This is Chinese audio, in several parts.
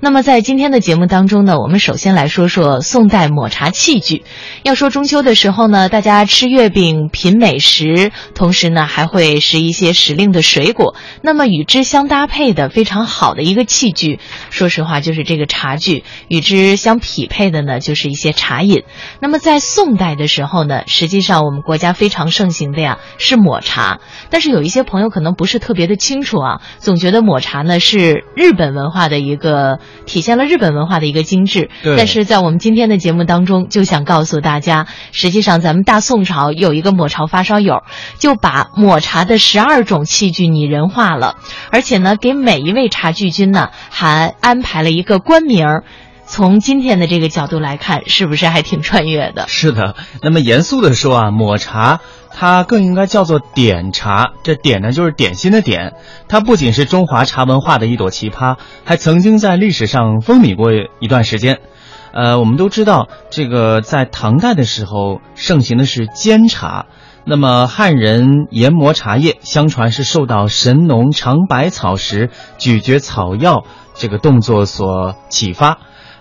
那么在今天的节目当中呢，我们首先来说说宋代抹茶器具。要说中秋的时候呢，大家吃月饼、品美食，同时呢还会食一些时令的水果。那么与之相搭配的非常好的一个器具，说实话就是这个茶具。与之相匹配的呢，就是一些茶饮。那么在宋代的时候呢，实际上我们国家非常盛行的呀是抹茶。但是有一些朋友可能不是特别的清楚啊，总觉得抹茶呢是日本文化的一个体现了日本文化的一个精致。对但是在我们今天的节目当中，就想告诉大家，实际上咱们大宋朝有一个抹茶发烧友，就把抹茶的十二种器具拟人化了，而且呢，给每一位茶具君呢还安排了一个官名儿。从今天的这个角度来看，是不是还挺穿越的？是的，那么严肃的说啊，抹茶它更应该叫做点茶。这点呢，就是点心的点。它不仅是中华茶文化的一朵奇葩，还曾经在历史上风靡过一段时间。呃，我们都知道，这个在唐代的时候盛行的是煎茶。那么汉人研磨茶叶，相传是受到神农尝百草时咀嚼草药这个动作所启发。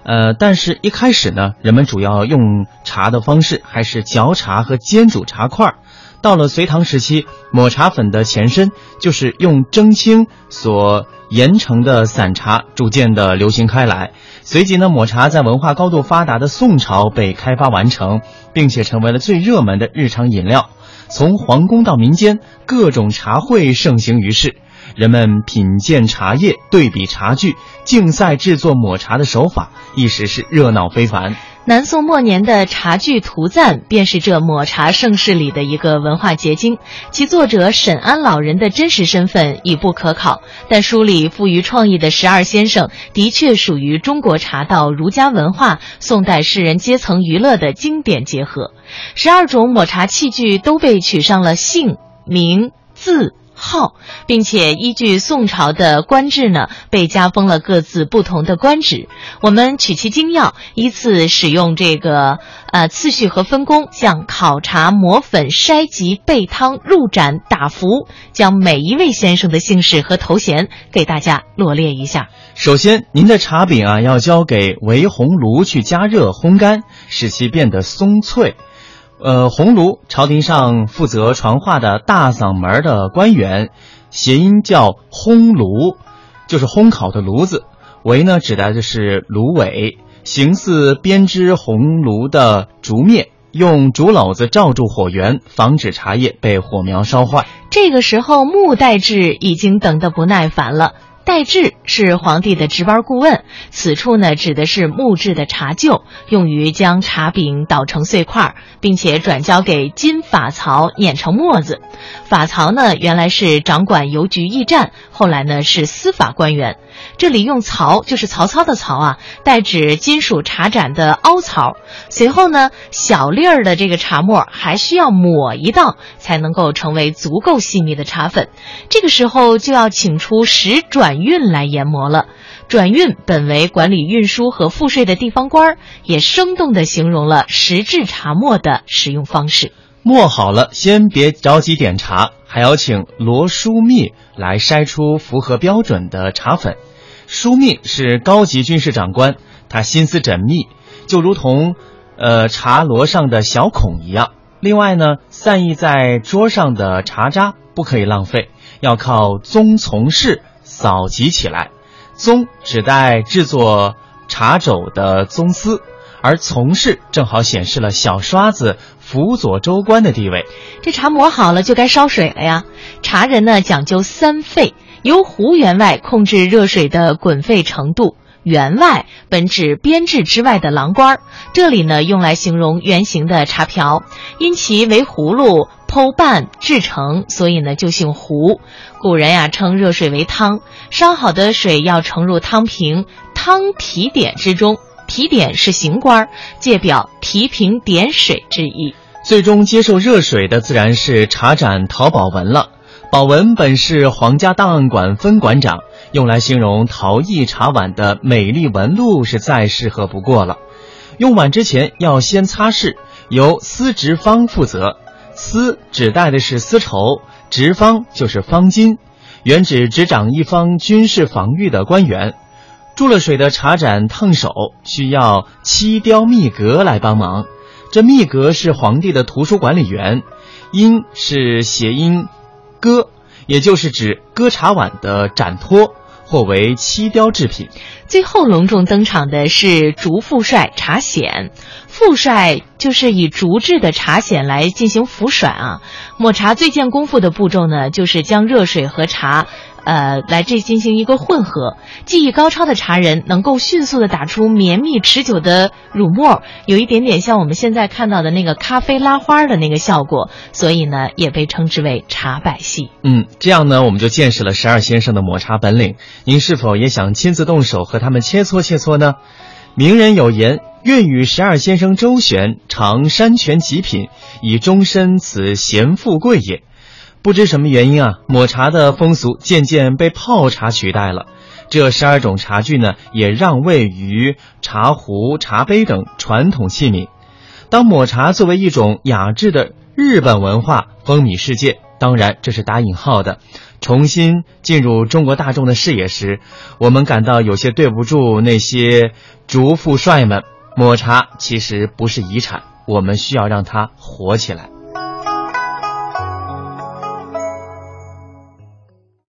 呃，但是一开始呢，人们主要用茶的方式还是嚼茶和煎煮茶块儿。到了隋唐时期，抹茶粉的前身就是用蒸青所研成的散茶，逐渐的流行开来。随即呢，抹茶在文化高度发达的宋朝被开发完成，并且成为了最热门的日常饮料。从皇宫到民间，各种茶会盛行于世。人们品鉴茶叶、对比茶具、竞赛制作抹茶的手法，一时是热闹非凡。南宋末年的《茶具图赞》便是这抹茶盛世里的一个文化结晶，其作者沈安老人的真实身份已不可考，但书里富于创意的十二先生的确属于中国茶道、儒家文化、宋代士人阶层娱乐的经典结合。十二种抹茶器具都被取上了姓名字。号，并且依据宋朝的官制呢，被加封了各自不同的官职。我们取其精要，依次使用这个呃次序和分工，像烤茶、磨粉、筛集、备汤、入盏、打服，将每一位先生的姓氏和头衔给大家罗列一下。首先，您的茶饼啊，要交给围红炉去加热烘干，使其变得松脆。呃，红炉，朝廷上负责传话的大嗓门的官员，谐音叫烘炉，就是烘烤的炉子。围呢，指的就是芦苇，形似编织红炉的竹篾，用竹篓子罩住火源，防止茶叶被火苗烧坏。这个时候，穆代志已经等得不耐烦了。代制是皇帝的值班顾问，此处呢指的是木质的茶臼，用于将茶饼捣成碎块，并且转交给金法曹碾成沫子。法曹呢原来是掌管邮局驿站，后来呢是司法官员。这里用曹就是曹操的曹啊，代指金属茶盏的凹槽。随后呢，小粒儿的这个茶沫还需要抹一道，才能够成为足够细密的茶粉。这个时候就要请出使转运来研磨了。转运本为管理运输和赋税的地方官儿，也生动地形容了石制茶墨的使用方式。磨好了，先别着急点茶，还要请罗书密来筛出符合标准的茶粉。枢密是高级军事长官，他心思缜密，就如同，呃茶罗上的小孔一样。另外呢，散逸在桌上的茶渣不可以浪费，要靠棕从事扫集起来。棕指代制作茶肘的棕丝。而从事正好显示了小刷子辅佐州官的地位。这茶磨好了就该烧水了呀。茶人呢讲究三沸，由壶员外控制热水的滚沸程度。员外本指编制之外的郎官，这里呢用来形容圆形的茶瓢，因其为葫芦剖拌制成，所以呢就姓胡。古人呀称热水为汤，烧好的水要盛入汤瓶，汤提点之中。提点是行官，借表提瓶点水之意。最终接受热水的自然是茶盏陶宝文了。宝文本是皇家档案馆分馆长，用来形容陶艺茶碗的美丽纹路是再适合不过了。用碗之前要先擦拭，由司职方负责。丝指代的是丝绸，直方就是方巾，原指执掌一方军事防御的官员。注了水的茶盏烫手，需要漆雕秘阁来帮忙。这秘阁是皇帝的图书管理员，音是谐音“歌”，也就是指歌茶碗的盏托。或为漆雕制品。最后隆重登场的是竹副帅茶筅，副帅就是以竹制的茶筅来进行浮甩啊。抹茶最见功夫的步骤呢，就是将热水和茶。呃，来这进行一个混合，技艺高超的茶人能够迅速的打出绵密持久的乳沫，有一点点像我们现在看到的那个咖啡拉花的那个效果，所以呢，也被称之为茶百戏。嗯，这样呢，我们就见识了十二先生的抹茶本领。您是否也想亲自动手和他们切磋切磋呢？名人有言：“愿与十二先生周旋，尝山泉极品，以终身此贤富贵也。”不知什么原因啊，抹茶的风俗渐渐被泡茶取代了。这十二种茶具呢，也让位于茶壶、茶杯等传统器皿。当抹茶作为一种雅致的日本文化风靡世界，当然这是打引号的，重新进入中国大众的视野时，我们感到有些对不住那些竹富帅们。抹茶其实不是遗产，我们需要让它活起来。